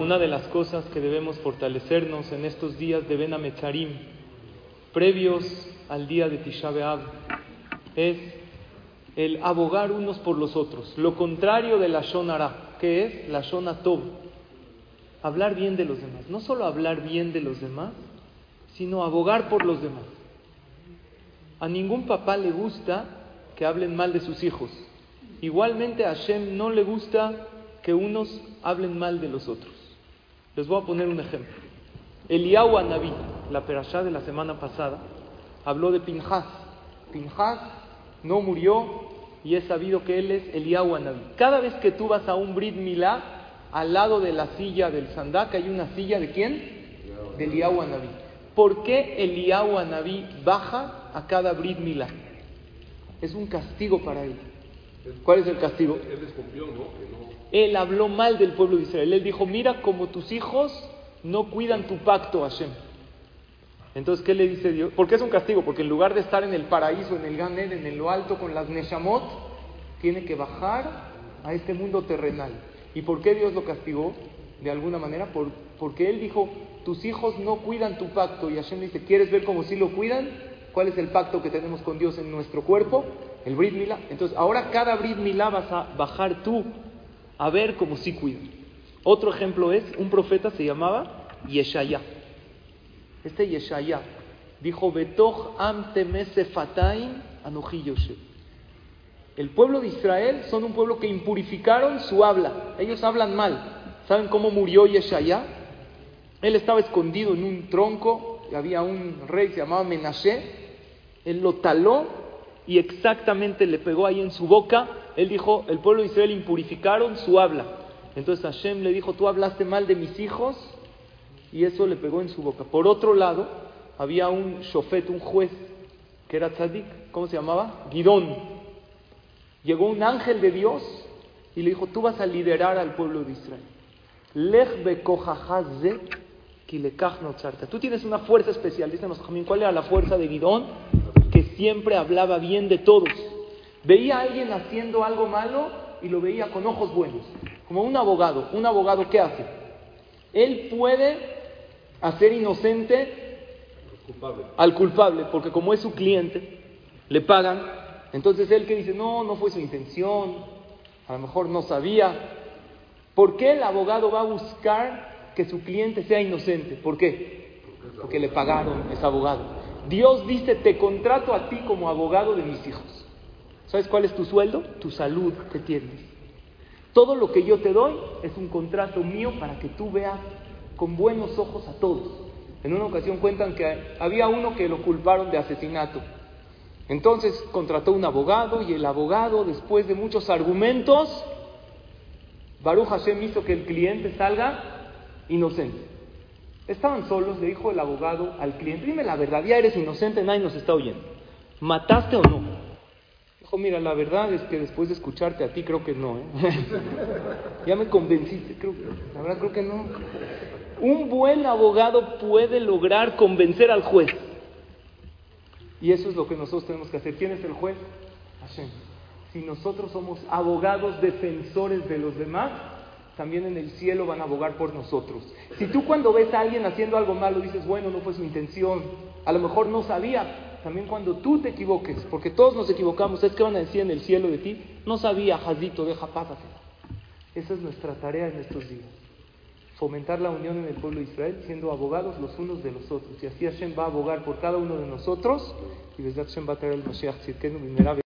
Una de las cosas que debemos fortalecernos en estos días de Ben Ametzarim, previos al día de Tisha B'Av, es el abogar unos por los otros. Lo contrario de la Shonara, que es la Shona Tov. Hablar bien de los demás. No solo hablar bien de los demás, sino abogar por los demás. A ningún papá le gusta que hablen mal de sus hijos. Igualmente a Hashem no le gusta que unos hablen mal de los otros. Les voy a poner un ejemplo. Eliyahu Anabí, la perashá de la semana pasada, habló de Pinjas. Pinjas no murió y es sabido que él es Eliyahu Anabí. Cada vez que tú vas a un Brit Milá, al lado de la silla del Sandak hay una silla de quién? De Eliyahu Anabí. ¿Por qué Eliyahu Anabí baja a cada Brit Milá? Es un castigo para él. ¿Cuál es el castigo? Él desconfió, ¿no? Él habló mal del pueblo de Israel. Él dijo, mira como tus hijos no cuidan tu pacto, Hashem. Entonces, ¿qué le dice Dios? ¿Por qué es un castigo? Porque en lugar de estar en el paraíso, en el Gan Eden, en lo alto con las Neshamot, tiene que bajar a este mundo terrenal. ¿Y por qué Dios lo castigó? De alguna manera, por, porque Él dijo, tus hijos no cuidan tu pacto. Y Hashem dice, ¿quieres ver cómo sí lo cuidan? ¿Cuál es el pacto que tenemos con Dios en nuestro cuerpo? El Brit. Entonces, ahora cada Brit vas a bajar tú a ver cómo sí cuidan. Otro ejemplo es, un profeta se llamaba Yeshaya. Este Yeshaya dijo, Betoch am. El pueblo de Israel son un pueblo que impurificaron su habla. Ellos hablan mal. ¿Saben cómo murió Yeshaya? Él estaba escondido en un tronco, y había un rey que se llamaba Menashe. Él lo taló y exactamente le pegó ahí en su boca. Él dijo, el pueblo de Israel impurificaron su habla. Entonces Hashem le dijo, tú hablaste mal de mis hijos y eso le pegó en su boca. Por otro lado, había un shofet, un juez, que era tzadik, ¿cómo se llamaba? Gidón. Llegó un ángel de Dios y le dijo, tú vas a liderar al pueblo de Israel. Lech. Tú tienes una fuerza especial. Dicen los ¿cuál era la fuerza de Gidón? Siempre hablaba bien de todos. Veía a alguien haciendo algo malo y lo veía con ojos buenos. Como un abogado. ¿Un abogado qué hace? Él puede hacer inocente al culpable, porque como es su cliente, le pagan. Entonces él que dice, no, no fue su intención, a lo mejor no sabía. ¿Por qué el abogado va a buscar que su cliente sea inocente? ¿Por qué? Porque le pagaron, es abogado. Dios dice, te contrato a ti como abogado de mis hijos. ¿Sabes cuál es tu sueldo? Tu salud que tienes. Todo lo que yo te doy es un contrato mío para que tú veas con buenos ojos a todos. En una ocasión cuentan que había uno que lo culparon de asesinato. Entonces contrató un abogado y el abogado, después de muchos argumentos, Baruch Hashem hizo que el cliente salga inocente. Estaban solos, le dijo el abogado al cliente, dime la verdad, ya eres inocente, nadie nos está oyendo. ¿Mataste o no? Dijo, mira, la verdad es que después de escucharte a ti creo que no. ¿eh? ya me convenciste, creo la verdad creo que no. Un buen abogado puede lograr convencer al juez. Y eso es lo que nosotros tenemos que hacer. ¿Quién es el juez? Hashem. Si nosotros somos abogados defensores de los demás, también en el cielo van a abogar por nosotros. Si tú cuando ves a alguien haciendo algo malo dices, bueno, no fue su intención, a lo mejor no sabía, también cuando tú te equivoques, porque todos nos equivocamos, es que van a decir en el cielo de ti, no sabía, Jazito, deja pásate. Esa es nuestra tarea en estos días. Fomentar la unión en el pueblo de Israel, siendo abogados los unos de los otros. Y así Hashem va a abogar por cada uno de nosotros, y desde Hashem va a traer el Mashiach